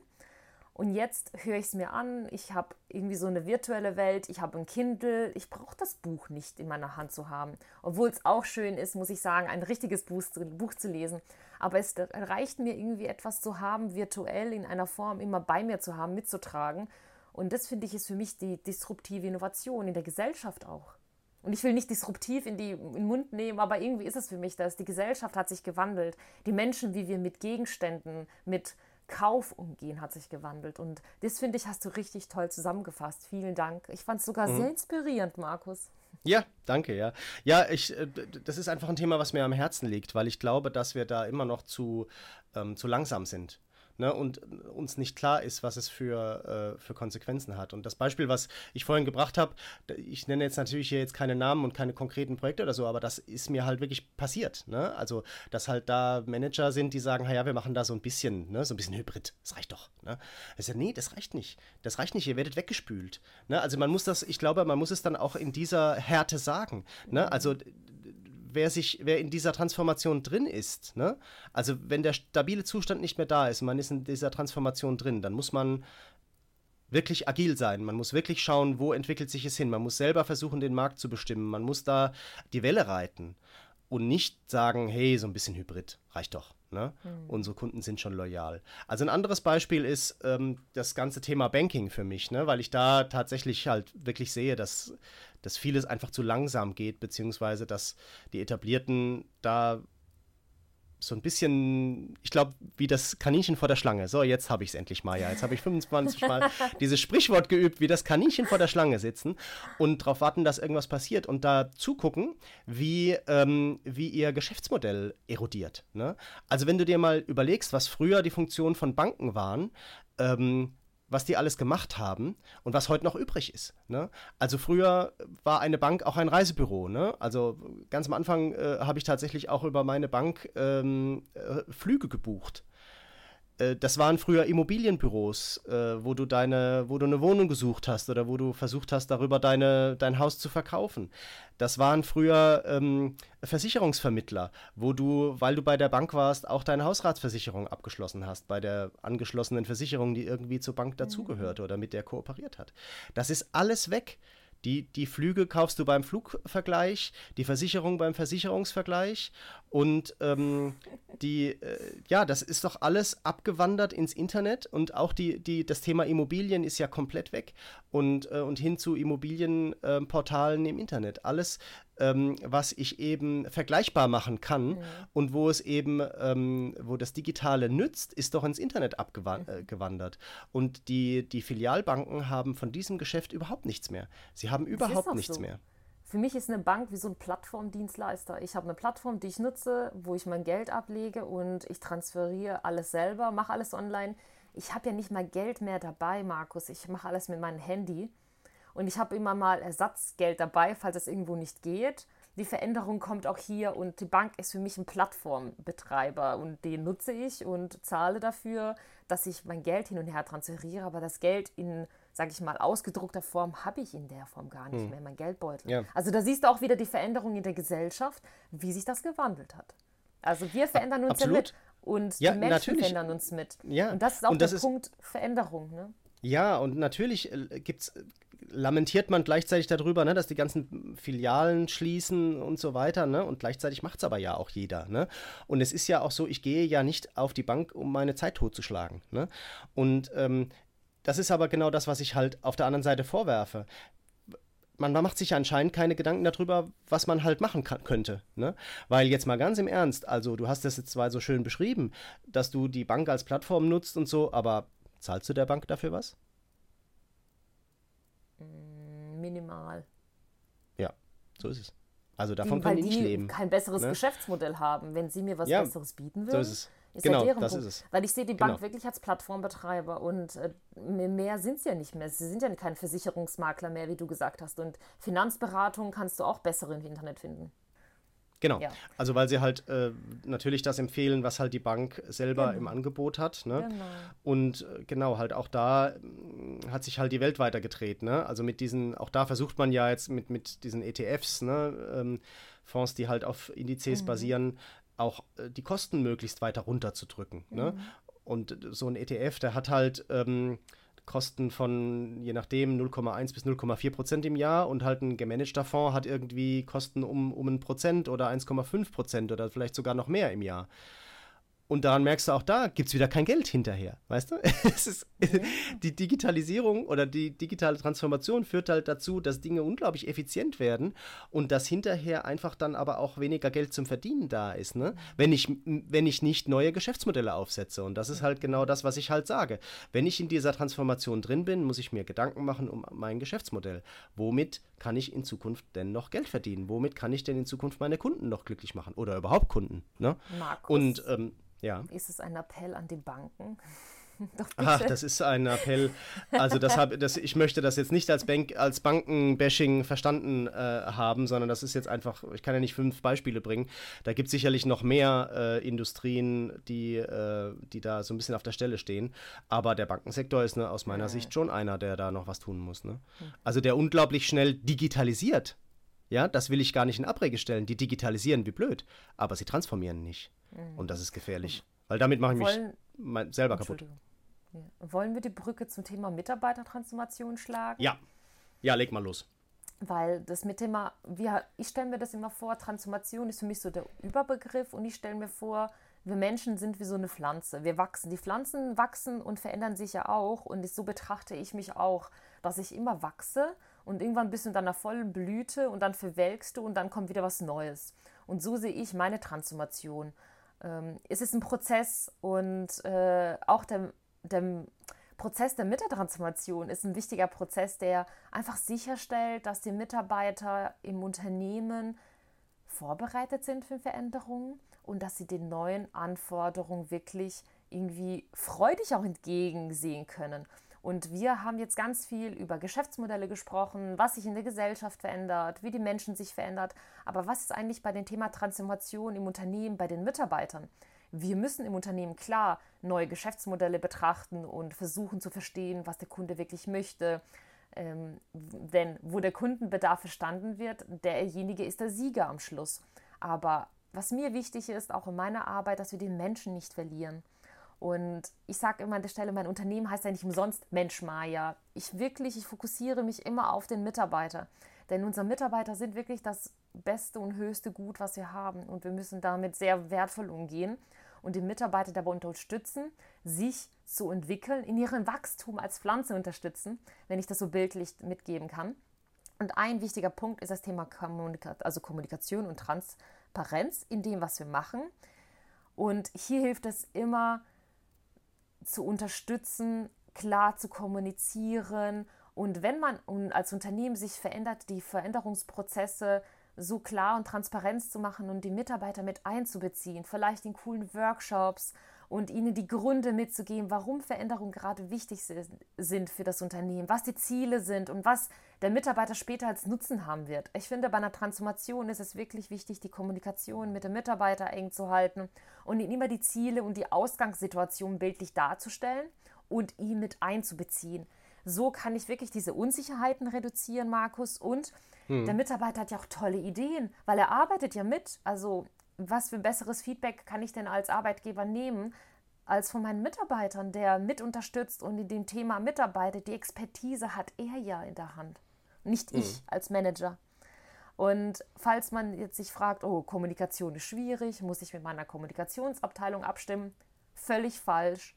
Und jetzt höre ich es mir an, ich habe irgendwie so eine virtuelle Welt, ich habe ein Kindle, ich brauche das Buch nicht in meiner Hand zu haben. Obwohl es auch schön ist, muss ich sagen, ein richtiges Buch, Buch zu lesen. Aber es reicht mir irgendwie etwas zu haben, virtuell in einer Form immer bei mir zu haben, mitzutragen. Und das finde ich ist für mich die disruptive Innovation in der Gesellschaft auch. Und ich will nicht disruptiv in, die, in den Mund nehmen, aber irgendwie ist es für mich das. Die Gesellschaft hat sich gewandelt. Die Menschen, wie wir mit Gegenständen, mit Kauf umgehen, hat sich gewandelt. Und das finde ich, hast du richtig toll zusammengefasst. Vielen Dank. Ich fand es sogar mhm. sehr inspirierend, Markus. Ja, danke, ja. Ja, ich, äh, das ist einfach ein Thema, was mir am Herzen liegt, weil ich glaube, dass wir da immer noch zu, ähm, zu langsam sind ne, und uns nicht klar ist, was es für, äh, für Konsequenzen hat. Und das Beispiel, was ich vorhin gebracht habe, ich nenne jetzt natürlich hier jetzt keine Namen und keine konkreten Projekte oder so, aber das ist mir halt wirklich passiert. Ne? Also, dass halt da Manager sind, die sagen, ja, wir machen da so ein bisschen, ne, so ein bisschen Hybrid, das reicht doch. Ne? Ich sage, nee, das reicht nicht. Das reicht nicht, ihr werdet weggespült. Ne? Also man muss das, ich glaube, man muss es dann auch in dieser Härte sagen. Ne? Also wer sich, wer in dieser Transformation drin ist, ne? Also wenn der stabile Zustand nicht mehr da ist, man ist in dieser Transformation drin, dann muss man wirklich agil sein. Man muss wirklich schauen, wo entwickelt sich es hin. Man muss selber versuchen, den Markt zu bestimmen. Man muss da die Welle reiten und nicht sagen, hey, so ein bisschen Hybrid, reicht doch. Ne? Mhm. Unsere Kunden sind schon loyal. Also ein anderes Beispiel ist ähm, das ganze Thema Banking für mich, ne? weil ich da tatsächlich halt wirklich sehe, dass dass vieles einfach zu langsam geht, beziehungsweise dass die Etablierten da so ein bisschen, ich glaube, wie das Kaninchen vor der Schlange. So, jetzt habe ich es endlich mal, ja. Jetzt habe ich 25 Mal dieses Sprichwort geübt, wie das Kaninchen vor der Schlange sitzen und darauf warten, dass irgendwas passiert und da zugucken, wie, ähm, wie ihr Geschäftsmodell erodiert. Ne? Also, wenn du dir mal überlegst, was früher die Funktionen von Banken waren, ähm, was die alles gemacht haben und was heute noch übrig ist. Ne? Also früher war eine Bank auch ein Reisebüro. Ne? Also ganz am Anfang äh, habe ich tatsächlich auch über meine Bank ähm, äh, Flüge gebucht. Äh, das waren früher Immobilienbüros, äh, wo du deine, wo du eine Wohnung gesucht hast oder wo du versucht hast, darüber deine, dein Haus zu verkaufen. Das waren früher ähm, Versicherungsvermittler, wo du, weil du bei der Bank warst, auch deine Hausratsversicherung abgeschlossen hast, bei der angeschlossenen Versicherung, die irgendwie zur Bank dazugehörte mhm. oder mit der kooperiert hat. Das ist alles weg. Die, die Flüge kaufst du beim Flugvergleich, die Versicherung beim Versicherungsvergleich und ähm, die, äh, ja, das ist doch alles abgewandert ins Internet und auch die, die, das Thema Immobilien ist ja komplett weg und, äh, und hin zu Immobilienportalen äh, im Internet. Alles ähm, was ich eben vergleichbar machen kann mhm. und wo es eben, ähm, wo das Digitale nützt, ist doch ins Internet abgewandert. Äh, und die, die Filialbanken haben von diesem Geschäft überhaupt nichts mehr. Sie haben überhaupt nichts so. mehr. Für mich ist eine Bank wie so ein Plattformdienstleister. Ich habe eine Plattform, die ich nutze, wo ich mein Geld ablege und ich transferiere alles selber, mache alles online. Ich habe ja nicht mal Geld mehr dabei, Markus. Ich mache alles mit meinem Handy. Und ich habe immer mal Ersatzgeld dabei, falls es irgendwo nicht geht. Die Veränderung kommt auch hier und die Bank ist für mich ein Plattformbetreiber und den nutze ich und zahle dafür, dass ich mein Geld hin und her transferiere. Aber das Geld in, sage ich mal, ausgedruckter Form habe ich in der Form gar nicht hm. mehr, mein Geldbeutel. Ja. Also da siehst du auch wieder die Veränderung in der Gesellschaft, wie sich das gewandelt hat. Also wir verändern uns ja mit und ja, die Menschen natürlich. verändern uns mit. Ja. Und das ist auch der Punkt Veränderung. Ne? Ja, und natürlich äh, gibt es lamentiert man gleichzeitig darüber, ne, dass die ganzen Filialen schließen und so weiter, ne? Und gleichzeitig macht es aber ja auch jeder, ne? Und es ist ja auch so, ich gehe ja nicht auf die Bank, um meine Zeit totzuschlagen, ne? Und ähm, das ist aber genau das, was ich halt auf der anderen Seite vorwerfe. man macht sich anscheinend keine Gedanken darüber, was man halt machen kann, könnte. Ne? Weil jetzt mal ganz im Ernst, also du hast das jetzt zwar so schön beschrieben, dass du die Bank als Plattform nutzt und so, aber zahlst du der Bank dafür was? Mm, minimal. Ja, so ist es. Also davon die, können die nicht leben. kein besseres ne? Geschäftsmodell haben. Wenn sie mir was ja, Besseres bieten würden, so ist genau, ja das Punkt. ist es. Weil ich sehe die Bank genau. wirklich als Plattformbetreiber und äh, mehr sind sie ja nicht mehr. Sie sind ja kein Versicherungsmakler mehr, wie du gesagt hast. Und Finanzberatung kannst du auch bessere im Internet finden. Genau. Ja. Also weil sie halt äh, natürlich das empfehlen, was halt die Bank selber genau. im Angebot hat. Ne? Genau. Und äh, genau, halt auch da äh, hat sich halt die Welt weitergedreht. Ne? Also mit diesen, auch da versucht man ja jetzt mit, mit diesen ETFs, ne? ähm, Fonds, die halt auf Indizes mhm. basieren, auch äh, die Kosten möglichst weiter runterzudrücken. Ne? Mhm. Ne? Und so ein ETF, der hat halt ähm, Kosten von je nachdem 0,1 bis 0,4 Prozent im Jahr und halt ein gemanagter Fonds hat irgendwie Kosten um, um ein Prozent oder 1,5 Prozent oder vielleicht sogar noch mehr im Jahr. Und daran merkst du auch, da gibt es wieder kein Geld hinterher. Weißt du? ist. Die Digitalisierung oder die digitale Transformation führt halt dazu, dass Dinge unglaublich effizient werden und dass hinterher einfach dann aber auch weniger Geld zum Verdienen da ist. Ne? Wenn, ich, wenn ich nicht neue Geschäftsmodelle aufsetze. Und das ist halt genau das, was ich halt sage. Wenn ich in dieser Transformation drin bin, muss ich mir Gedanken machen um mein Geschäftsmodell. Womit kann ich in Zukunft denn noch Geld verdienen? Womit kann ich denn in Zukunft meine Kunden noch glücklich machen? Oder überhaupt Kunden? Ne? Markus. Und ähm, ja. Ist es ein Appell an die Banken? Ach, das ist ein Appell. Also das hab, das, ich möchte das jetzt nicht als, Bank, als Bankenbashing verstanden äh, haben, sondern das ist jetzt einfach, ich kann ja nicht fünf Beispiele bringen. Da gibt es sicherlich noch mehr äh, Industrien, die, äh, die da so ein bisschen auf der Stelle stehen. Aber der Bankensektor ist ne, aus meiner mhm. Sicht schon einer, der da noch was tun muss. Ne? Mhm. Also der unglaublich schnell digitalisiert. Ja, das will ich gar nicht in Abrede stellen. Die digitalisieren wie blöd, aber sie transformieren nicht. Mhm. Und das ist gefährlich. Weil damit mache ich Wollen, mich selber kaputt. Ja. Wollen wir die Brücke zum Thema Mitarbeitertransformation schlagen? Ja. Ja, leg mal los. Weil das mit Thema, wir, ich stelle mir das immer vor, Transformation ist für mich so der Überbegriff und ich stelle mir vor, wir Menschen sind wie so eine Pflanze. Wir wachsen. Die Pflanzen wachsen und verändern sich ja auch. Und so betrachte ich mich auch, dass ich immer wachse und irgendwann bist du in deiner vollen Blüte und dann verwelkst du und dann kommt wieder was Neues. Und so sehe ich meine Transformation. Ähm, es ist ein Prozess und äh, auch der, der Prozess der Mitarbeitertransformation ist ein wichtiger Prozess, der einfach sicherstellt, dass die Mitarbeiter im Unternehmen vorbereitet sind für Veränderungen und dass sie den neuen Anforderungen wirklich irgendwie freudig auch entgegensehen können. Und wir haben jetzt ganz viel über Geschäftsmodelle gesprochen, was sich in der Gesellschaft verändert, wie die Menschen sich verändert. Aber was ist eigentlich bei dem Thema Transformation im Unternehmen, bei den Mitarbeitern? Wir müssen im Unternehmen klar neue Geschäftsmodelle betrachten und versuchen zu verstehen, was der Kunde wirklich möchte. Ähm, denn wo der Kundenbedarf verstanden wird, derjenige ist der Sieger am Schluss. Aber was mir wichtig ist, auch in meiner Arbeit, dass wir den Menschen nicht verlieren. Und ich sage immer an der Stelle, mein Unternehmen heißt ja nicht umsonst Mensch Maya. Ich wirklich, ich fokussiere mich immer auf den Mitarbeiter. Denn unsere Mitarbeiter sind wirklich das beste und höchste Gut, was wir haben. Und wir müssen damit sehr wertvoll umgehen und die Mitarbeiter dabei unterstützen, sich zu entwickeln, in ihrem Wachstum als Pflanze unterstützen, wenn ich das so bildlich mitgeben kann. Und ein wichtiger Punkt ist das Thema Kommunika also Kommunikation und Transparenz in dem, was wir machen. Und hier hilft es immer, zu unterstützen, klar zu kommunizieren. Und wenn man als Unternehmen sich verändert, die Veränderungsprozesse so klar und transparent zu machen und die Mitarbeiter mit einzubeziehen, vielleicht in coolen Workshops und ihnen die Gründe mitzugeben, warum Veränderungen gerade wichtig sind für das Unternehmen, was die Ziele sind und was der Mitarbeiter später als Nutzen haben wird. Ich finde, bei einer Transformation ist es wirklich wichtig, die Kommunikation mit dem Mitarbeiter eng zu halten und ihn immer die Ziele und die Ausgangssituation bildlich darzustellen und ihn mit einzubeziehen. So kann ich wirklich diese Unsicherheiten reduzieren, Markus. Und hm. der Mitarbeiter hat ja auch tolle Ideen, weil er arbeitet ja mit. Also was für ein besseres Feedback kann ich denn als Arbeitgeber nehmen, als von meinen Mitarbeitern, der mit unterstützt und in dem Thema mitarbeitet. Die Expertise hat er ja in der Hand, nicht mhm. ich als Manager. Und falls man jetzt sich fragt, oh, Kommunikation ist schwierig, muss ich mit meiner Kommunikationsabteilung abstimmen? Völlig falsch.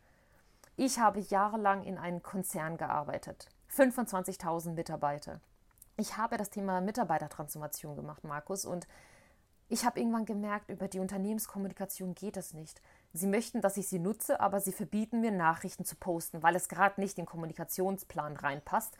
Ich habe jahrelang in einem Konzern gearbeitet, 25.000 Mitarbeiter. ich habe das Thema Mitarbeitertransformation gemacht, Markus, und ich habe irgendwann gemerkt, über die Unternehmenskommunikation geht es nicht. Sie möchten, dass ich sie nutze, aber sie verbieten mir, Nachrichten zu posten, weil es gerade nicht in den Kommunikationsplan reinpasst.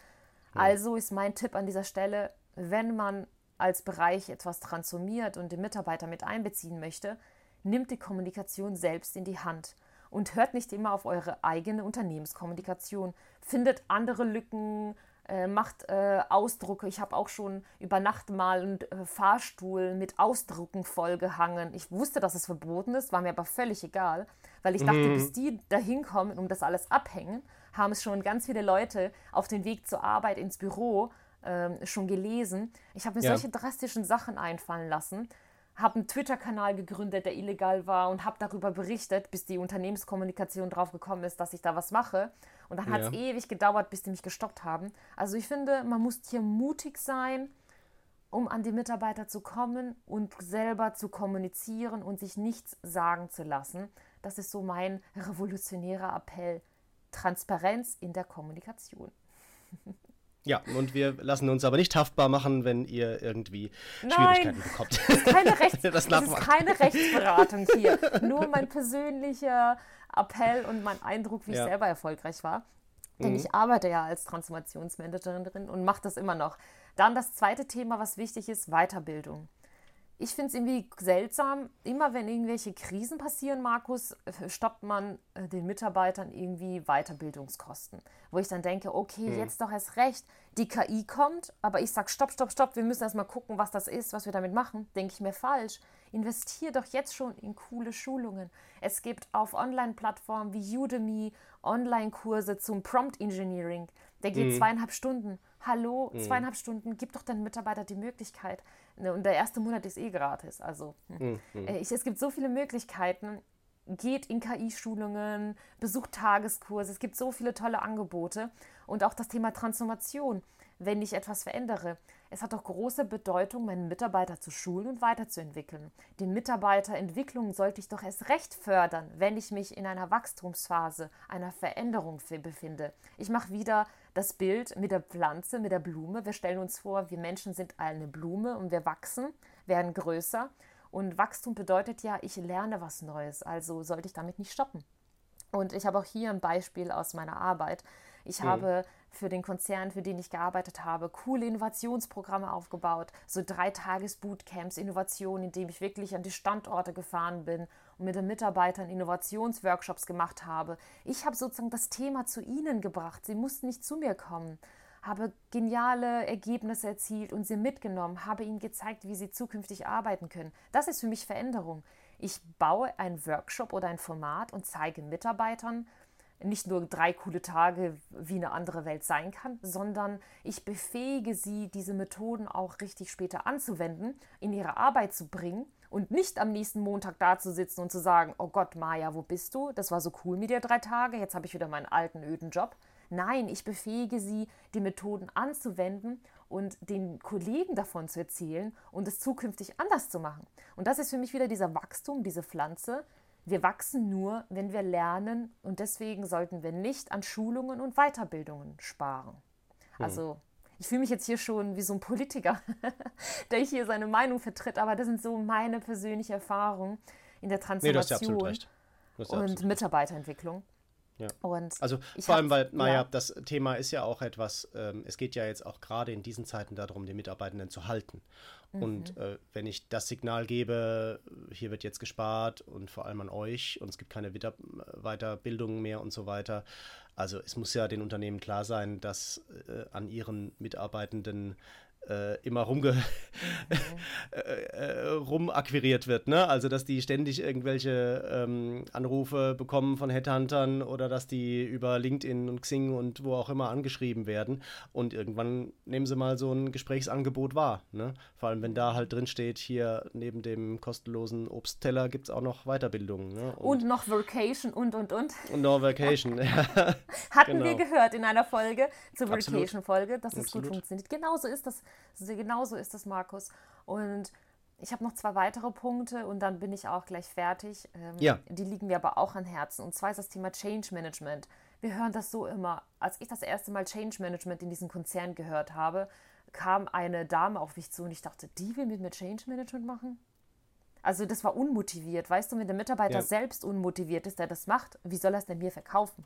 Ja. Also ist mein Tipp an dieser Stelle, wenn man als Bereich etwas transformiert und den Mitarbeiter mit einbeziehen möchte, nimmt die Kommunikation selbst in die Hand und hört nicht immer auf eure eigene Unternehmenskommunikation. Findet andere Lücken, äh, macht äh, Ausdrucke. Ich habe auch schon über Nacht mal einen äh, Fahrstuhl mit Ausdrucken vollgehangen. Ich wusste, dass es verboten ist, war mir aber völlig egal, weil ich dachte, mhm. bis die da hinkommen und das alles abhängen, haben es schon ganz viele Leute auf dem Weg zur Arbeit ins Büro ähm, schon gelesen. Ich habe mir ja. solche drastischen Sachen einfallen lassen habe einen Twitter-Kanal gegründet, der illegal war und habe darüber berichtet, bis die Unternehmenskommunikation drauf gekommen ist, dass ich da was mache. Und dann hat es ja. ewig gedauert, bis die mich gestoppt haben. Also ich finde, man muss hier mutig sein, um an die Mitarbeiter zu kommen und selber zu kommunizieren und sich nichts sagen zu lassen. Das ist so mein revolutionärer Appell. Transparenz in der Kommunikation. Ja, und wir lassen uns aber nicht haftbar machen, wenn ihr irgendwie Nein, Schwierigkeiten bekommt. Das ist keine, Rechts das das ist keine Rechtsberatung hier. Nur mein persönlicher Appell und mein Eindruck, wie ja. ich selber erfolgreich war. Denn mhm. ich arbeite ja als Transformationsmanagerin drin und mache das immer noch. Dann das zweite Thema, was wichtig ist, Weiterbildung ich finde es irgendwie seltsam, immer wenn irgendwelche Krisen passieren, Markus, äh, stoppt man äh, den Mitarbeitern irgendwie Weiterbildungskosten. Wo ich dann denke, okay, mhm. jetzt doch erst recht, die KI kommt, aber ich sage, stopp, stopp, stopp, wir müssen erst mal gucken, was das ist, was wir damit machen. Denke ich mir falsch. Investier doch jetzt schon in coole Schulungen. Es gibt auf Online-Plattformen wie Udemy Online-Kurse zum Prompt Engineering. Der geht mhm. zweieinhalb Stunden. Hallo, mhm. zweieinhalb Stunden, gib doch deinen Mitarbeitern die Möglichkeit. Ne, und der erste Monat ist eh gratis. Also hm. mhm. ich, es gibt so viele Möglichkeiten. Geht in KI-Schulungen, besucht Tageskurse. Es gibt so viele tolle Angebote. Und auch das Thema Transformation wenn ich etwas verändere. Es hat auch große Bedeutung, meinen Mitarbeiter zu schulen und weiterzuentwickeln. Die Mitarbeiterentwicklung sollte ich doch erst recht fördern, wenn ich mich in einer Wachstumsphase, einer Veränderung befinde. Ich mache wieder das Bild mit der Pflanze, mit der Blume. Wir stellen uns vor, wir Menschen sind eine Blume und wir wachsen, werden größer. Und Wachstum bedeutet ja, ich lerne was Neues, also sollte ich damit nicht stoppen. Und ich habe auch hier ein Beispiel aus meiner Arbeit. Ich mhm. habe für den Konzern, für den ich gearbeitet habe, coole Innovationsprogramme aufgebaut, so drei Tages Bootcamps, Innovation, in dem ich wirklich an die Standorte gefahren bin und mit den Mitarbeitern Innovationsworkshops gemacht habe. Ich habe sozusagen das Thema zu ihnen gebracht. Sie mussten nicht zu mir kommen habe geniale Ergebnisse erzielt und sie mitgenommen, habe ihnen gezeigt, wie sie zukünftig arbeiten können. Das ist für mich Veränderung. Ich baue einen Workshop oder ein Format und zeige Mitarbeitern, nicht nur drei coole Tage, wie eine andere Welt sein kann, sondern ich befähige sie, diese Methoden auch richtig später anzuwenden, in ihre Arbeit zu bringen und nicht am nächsten Montag da zu sitzen und zu sagen, oh Gott, Maja, wo bist du? Das war so cool mit dir drei Tage, jetzt habe ich wieder meinen alten öden Job. Nein, ich befähige sie, die Methoden anzuwenden und den Kollegen davon zu erzählen und es zukünftig anders zu machen. Und das ist für mich wieder dieser Wachstum, diese Pflanze, wir wachsen nur, wenn wir lernen und deswegen sollten wir nicht an Schulungen und Weiterbildungen sparen. Hm. Also ich fühle mich jetzt hier schon wie so ein Politiker, der hier seine Meinung vertritt, aber das sind so meine persönliche Erfahrungen in der Transformation nee, und Mitarbeiterentwicklung. Ja. Und also vor allem, weil, Maja, ja. das Thema ist ja auch etwas, ähm, es geht ja jetzt auch gerade in diesen Zeiten darum, die Mitarbeitenden zu halten. Mhm. Und äh, wenn ich das Signal gebe, hier wird jetzt gespart und vor allem an euch und es gibt keine Weiter Weiterbildung mehr und so weiter. Also es muss ja den Unternehmen klar sein, dass äh, an ihren Mitarbeitenden äh, immer rumge äh, äh, rumakquiriert wird. Ne? Also, dass die ständig irgendwelche ähm, Anrufe bekommen von Headhuntern oder dass die über LinkedIn und Xing und wo auch immer angeschrieben werden. Und irgendwann nehmen sie mal so ein Gesprächsangebot wahr. Ne? Vor allem, wenn da halt drin steht, hier neben dem kostenlosen Obstteller gibt es auch noch Weiterbildung. Ne? Und, und, noch Vacation und, und, und. Und noch Vacation. Hatten genau. wir gehört in einer Folge, zur Vacation-Folge, dass es gut funktioniert. Genauso ist das Genauso ist es, Markus. Und ich habe noch zwei weitere Punkte und dann bin ich auch gleich fertig. Ähm, ja. Die liegen mir aber auch an Herzen. Und zwar ist das Thema Change Management. Wir hören das so immer. Als ich das erste Mal Change Management in diesem Konzern gehört habe, kam eine Dame auf mich zu und ich dachte, die will mit mir Change Management machen? Also das war unmotiviert. Weißt du, wenn der Mitarbeiter ja. selbst unmotiviert ist, der das macht, wie soll er es denn mir verkaufen?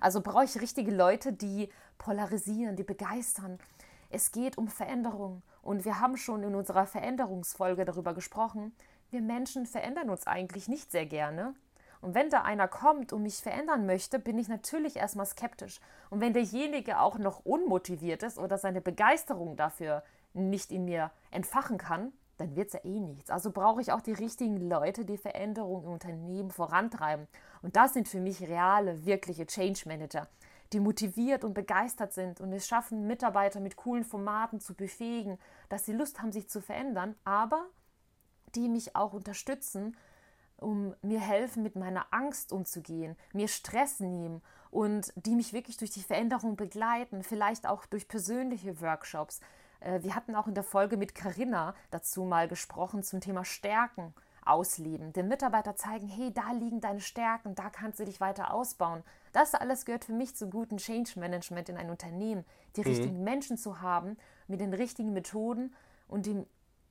Also brauche ich richtige Leute, die polarisieren, die begeistern. Es geht um Veränderung. Und wir haben schon in unserer Veränderungsfolge darüber gesprochen, wir Menschen verändern uns eigentlich nicht sehr gerne. Und wenn da einer kommt und mich verändern möchte, bin ich natürlich erstmal skeptisch. Und wenn derjenige auch noch unmotiviert ist oder seine Begeisterung dafür nicht in mir entfachen kann, dann wird es ja eh nichts. Also brauche ich auch die richtigen Leute, die Veränderung im Unternehmen vorantreiben. Und das sind für mich reale, wirkliche Change Manager, die motiviert und begeistert sind und es schaffen, Mitarbeiter mit coolen Formaten zu befähigen, dass sie Lust haben, sich zu verändern, aber die mich auch unterstützen, um mir helfen, mit meiner Angst umzugehen, mir Stress nehmen und die mich wirklich durch die Veränderung begleiten, vielleicht auch durch persönliche Workshops. Äh, wir hatten auch in der Folge mit Carina dazu mal gesprochen zum Thema Stärken ausleben, den Mitarbeiter zeigen, hey, da liegen deine Stärken, da kannst du dich weiter ausbauen. Das alles gehört für mich zu gutem Change Management in einem Unternehmen, die mhm. richtigen Menschen zu haben, mit den richtigen Methoden und die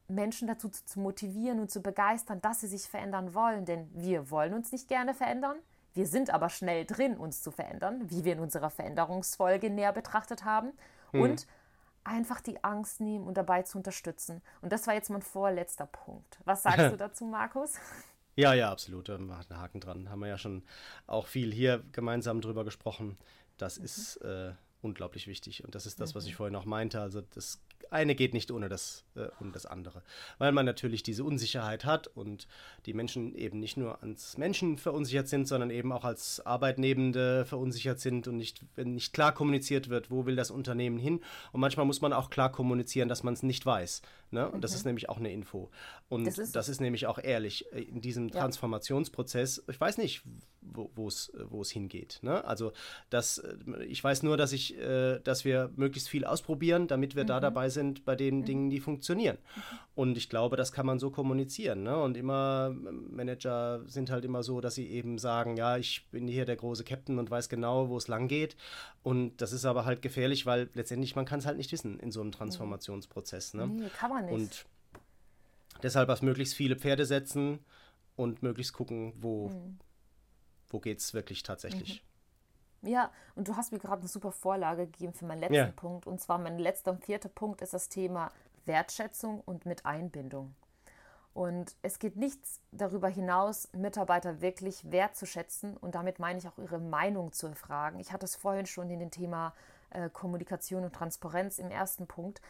Menschen dazu zu, zu motivieren und zu begeistern, dass sie sich verändern wollen. Denn wir wollen uns nicht gerne verändern. Wir sind aber schnell drin, uns zu verändern, wie wir in unserer Veränderungsfolge näher betrachtet haben. Mhm. Und einfach die Angst nehmen und dabei zu unterstützen. Und das war jetzt mein vorletzter Punkt. Was sagst du dazu, Markus? Ja, ja, absolut. Da macht einen Haken dran. Haben wir ja schon auch viel hier gemeinsam drüber gesprochen. Das mhm. ist äh, unglaublich wichtig. Und das ist das, was ich mhm. vorhin auch meinte. Also das eine geht nicht ohne das, äh, ohne das andere. Weil man natürlich diese Unsicherheit hat und die Menschen eben nicht nur als Menschen verunsichert sind, sondern eben auch als Arbeitnehmende verunsichert sind und nicht, wenn nicht klar kommuniziert wird, wo will das Unternehmen hin. Und manchmal muss man auch klar kommunizieren, dass man es nicht weiß. Ne? Und mhm. das ist nämlich auch eine Info. Und das ist, das ist nämlich auch ehrlich. Äh, in diesem ja. Transformationsprozess, ich weiß nicht, wo es hingeht. Ne? Also das, äh, ich weiß nur, dass ich, äh, dass wir möglichst viel ausprobieren, damit wir mhm. da dabei sind bei den mhm. Dingen, die funktionieren. Mhm. Und ich glaube, das kann man so kommunizieren. Ne? Und immer Manager sind halt immer so, dass sie eben sagen, ja, ich bin hier der große Captain und weiß genau, wo es lang geht. Und das ist aber halt gefährlich, weil letztendlich man kann es halt nicht wissen in so einem mhm. Transformationsprozess. Ne? Nee, kann man nicht. Und deshalb auf möglichst viele Pferde setzen und möglichst gucken, wo mhm wo geht es wirklich tatsächlich. Mhm. Ja, und du hast mir gerade eine super Vorlage gegeben für meinen letzten ja. Punkt. Und zwar mein letzter und vierter Punkt ist das Thema Wertschätzung und Miteinbindung. Und es geht nichts darüber hinaus, Mitarbeiter wirklich wertzuschätzen und damit meine ich auch ihre Meinung zu erfragen. Ich hatte es vorhin schon in dem Thema äh, Kommunikation und Transparenz im ersten Punkt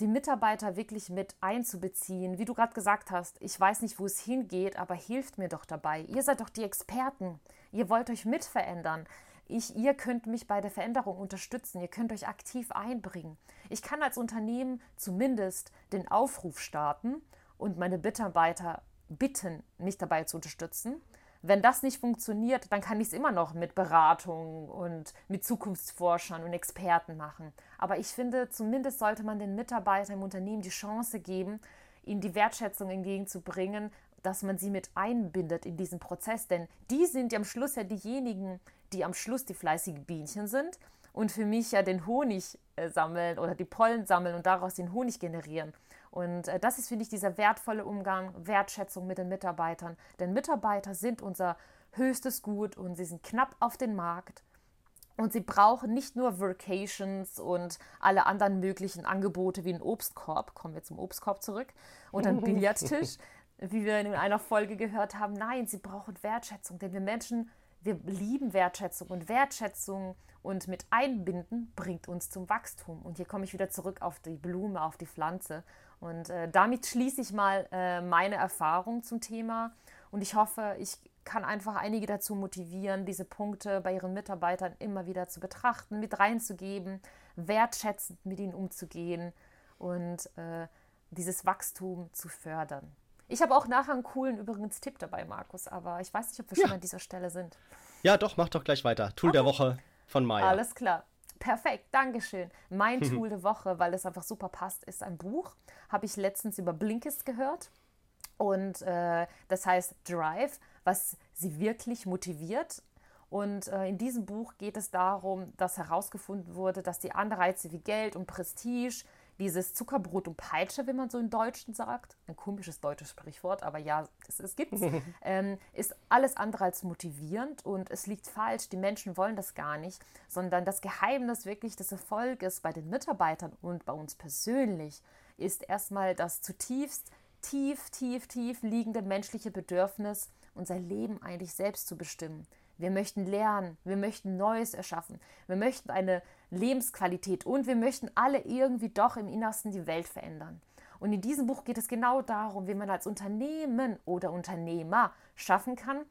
die Mitarbeiter wirklich mit einzubeziehen. Wie du gerade gesagt hast, ich weiß nicht, wo es hingeht, aber hilft mir doch dabei. Ihr seid doch die Experten. Ihr wollt euch mitverändern. Ich, ihr könnt mich bei der Veränderung unterstützen. Ihr könnt euch aktiv einbringen. Ich kann als Unternehmen zumindest den Aufruf starten und meine Mitarbeiter bitten, mich dabei zu unterstützen. Wenn das nicht funktioniert, dann kann ich es immer noch mit Beratung und mit Zukunftsforschern und Experten machen. Aber ich finde, zumindest sollte man den Mitarbeitern im Unternehmen die Chance geben, ihnen die Wertschätzung entgegenzubringen, dass man sie mit einbindet in diesen Prozess. Denn die sind ja am Schluss ja diejenigen, die am Schluss die fleißigen Bienchen sind und für mich ja den Honig äh, sammeln oder die Pollen sammeln und daraus den Honig generieren. Und äh, das ist, finde ich, dieser wertvolle Umgang, Wertschätzung mit den Mitarbeitern. Denn Mitarbeiter sind unser höchstes Gut und sie sind knapp auf den Markt. Und sie brauchen nicht nur Vacations und alle anderen möglichen Angebote wie einen Obstkorb, kommen wir zum Obstkorb zurück, und einen Billardtisch, wie wir in einer Folge gehört haben. Nein, sie brauchen Wertschätzung, denn wir Menschen, wir lieben Wertschätzung und Wertschätzung und mit einbinden bringt uns zum Wachstum. Und hier komme ich wieder zurück auf die Blume, auf die Pflanze. Und äh, damit schließe ich mal äh, meine Erfahrung zum Thema. Und ich hoffe, ich kann einfach einige dazu motivieren, diese Punkte bei ihren Mitarbeitern immer wieder zu betrachten, mit reinzugeben, wertschätzend mit ihnen umzugehen und äh, dieses Wachstum zu fördern. Ich habe auch nachher einen coolen übrigens Tipp dabei, Markus, aber ich weiß nicht, ob wir ja. schon an dieser Stelle sind. Ja, doch, mach doch gleich weiter. Tool okay. der Woche von Maya. Alles klar. Perfekt, Dankeschön. Mein Tool der Woche, weil es einfach super passt, ist ein Buch. Habe ich letztens über Blinkist gehört. Und äh, das heißt Drive, was sie wirklich motiviert. Und äh, in diesem Buch geht es darum, dass herausgefunden wurde, dass die Anreize wie Geld und Prestige, dieses Zuckerbrot und Peitsche, wie man so im Deutschen sagt, ein komisches deutsches Sprichwort, aber ja, es, es gibt ähm, ist alles andere als motivierend und es liegt falsch. Die Menschen wollen das gar nicht, sondern das Geheimnis wirklich des Erfolges bei den Mitarbeitern und bei uns persönlich ist erstmal das zutiefst tief, tief, tief liegende menschliche Bedürfnis, unser Leben eigentlich selbst zu bestimmen. Wir möchten lernen, wir möchten Neues erschaffen, wir möchten eine Lebensqualität und wir möchten alle irgendwie doch im Innersten die Welt verändern. Und in diesem Buch geht es genau darum, wie man als Unternehmen oder Unternehmer schaffen kann,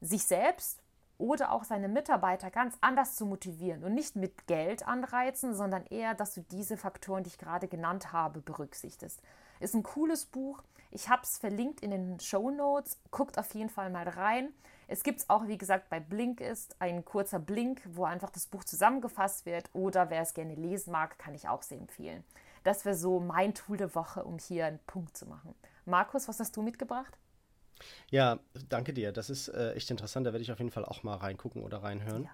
sich selbst oder auch seine Mitarbeiter ganz anders zu motivieren und nicht mit Geld anreizen, sondern eher, dass du diese Faktoren, die ich gerade genannt habe, berücksichtigst. Ist ein cooles Buch. Ich habe es verlinkt in den Show Notes. Guckt auf jeden Fall mal rein. Es gibt es auch, wie gesagt, bei Blink ist ein kurzer Blink, wo einfach das Buch zusammengefasst wird. Oder wer es gerne lesen mag, kann ich auch sehr empfehlen. Das wäre so mein Tool der Woche, um hier einen Punkt zu machen. Markus, was hast du mitgebracht? Ja, danke dir. Das ist äh, echt interessant. Da werde ich auf jeden Fall auch mal reingucken oder reinhören. Ja.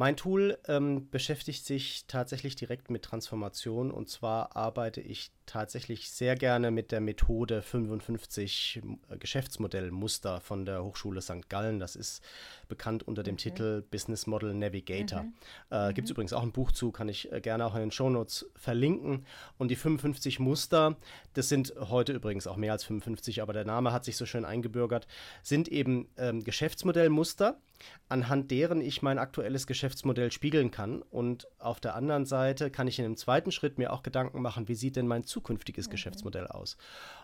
Mein Tool ähm, beschäftigt sich tatsächlich direkt mit Transformation und zwar arbeite ich tatsächlich sehr gerne mit der Methode 55 äh, Geschäftsmodellmuster von der Hochschule St. Gallen. Das ist bekannt unter dem mhm. Titel Business Model Navigator. Mhm. Äh, Gibt es mhm. übrigens auch ein Buch zu, kann ich äh, gerne auch in den Shownotes verlinken. Und die 55 Muster, das sind heute übrigens auch mehr als 55, aber der Name hat sich so schön eingebürgert, sind eben ähm, Geschäftsmodellmuster anhand deren ich mein aktuelles Geschäftsmodell spiegeln kann. Und auf der anderen Seite kann ich in einem zweiten Schritt mir auch Gedanken machen, wie sieht denn mein zukünftiges mhm. Geschäftsmodell aus?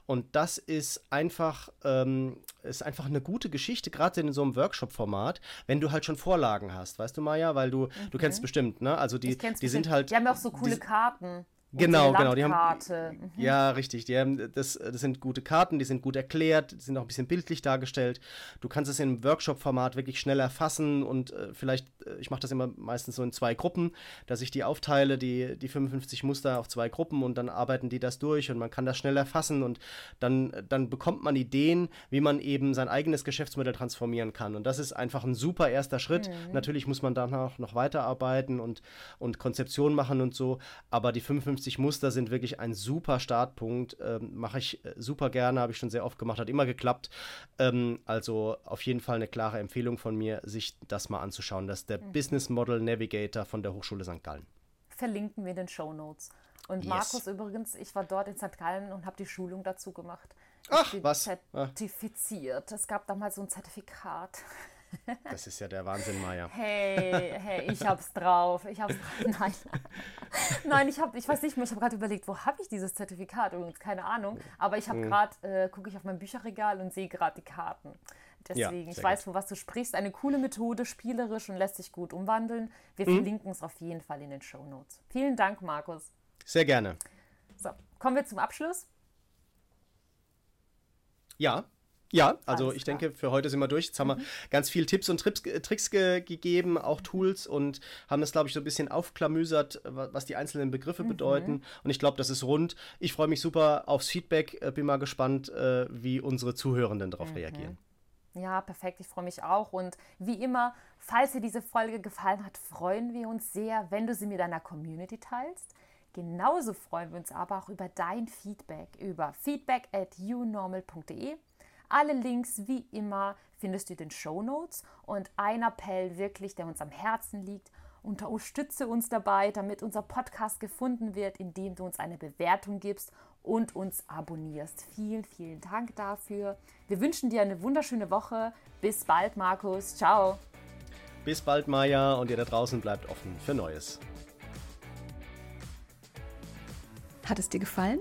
Und das ist einfach, ähm, ist einfach eine gute Geschichte, gerade in so einem Workshop-Format, wenn du halt schon Vorlagen hast, weißt du, Maja? Weil du, mhm. du kennst bestimmt, ne? Also die, die sind halt. Die haben ja auch so coole die, Karten. Genau, genau. Die haben, mhm. Ja, richtig. Die haben, das, das sind gute Karten, die sind gut erklärt, die sind auch ein bisschen bildlich dargestellt. Du kannst es im Workshop-Format wirklich schnell erfassen und äh, vielleicht, äh, ich mache das immer meistens so in zwei Gruppen, dass ich die aufteile, die, die 55 Muster auf zwei Gruppen und dann arbeiten die das durch und man kann das schnell erfassen und dann, dann bekommt man Ideen, wie man eben sein eigenes Geschäftsmodell transformieren kann. Und das ist einfach ein super erster Schritt. Mhm. Natürlich muss man danach noch weiterarbeiten und, und Konzeption machen und so, aber die 55 50 Muster sind wirklich ein super Startpunkt. Ähm, Mache ich äh, super gerne, habe ich schon sehr oft gemacht, hat immer geklappt. Ähm, also auf jeden Fall eine klare Empfehlung von mir, sich das mal anzuschauen. Das ist der mhm. Business Model Navigator von der Hochschule St. Gallen. Verlinken wir in den Show Notes. Und yes. Markus übrigens, ich war dort in St. Gallen und habe die Schulung dazu gemacht. Ach, was? Zertifiziert. Es gab damals so ein Zertifikat. Das ist ja der Wahnsinn, Maya. Hey, hey, ich hab's drauf. Ich hab's drauf. Nein. Nein, ich habe, ich weiß nicht mehr, ich habe gerade überlegt, wo habe ich dieses Zertifikat übrigens, keine Ahnung. Aber ich habe mhm. gerade, äh, gucke ich auf mein Bücherregal und sehe gerade die Karten. Deswegen, ja, ich weiß, von was du sprichst. Eine coole Methode, spielerisch und lässt sich gut umwandeln. Wir mhm. verlinken es auf jeden Fall in den Show Notes. Vielen Dank, Markus. Sehr gerne. So, kommen wir zum Abschluss. Ja. Ja, also ich denke, für heute sind wir durch. Jetzt haben mhm. wir ganz viele Tipps und Trips, äh, Tricks ge gegeben, auch Tools und haben das, glaube ich, so ein bisschen aufklamüsert, was die einzelnen Begriffe mhm. bedeuten. Und ich glaube, das ist rund. Ich freue mich super aufs Feedback. Äh, bin mal gespannt, äh, wie unsere Zuhörenden darauf mhm. reagieren. Ja, perfekt. Ich freue mich auch. Und wie immer, falls dir diese Folge gefallen hat, freuen wir uns sehr, wenn du sie mit deiner Community teilst. Genauso freuen wir uns aber auch über dein Feedback über feedback at unormal.de alle Links wie immer findest du in den Show Notes und ein Appell wirklich, der uns am Herzen liegt. Unterstütze uns dabei, damit unser Podcast gefunden wird, indem du uns eine Bewertung gibst und uns abonnierst. Vielen, vielen Dank dafür. Wir wünschen dir eine wunderschöne Woche. Bis bald, Markus. Ciao. Bis bald, Maja, und ihr da draußen bleibt offen für Neues. Hat es dir gefallen?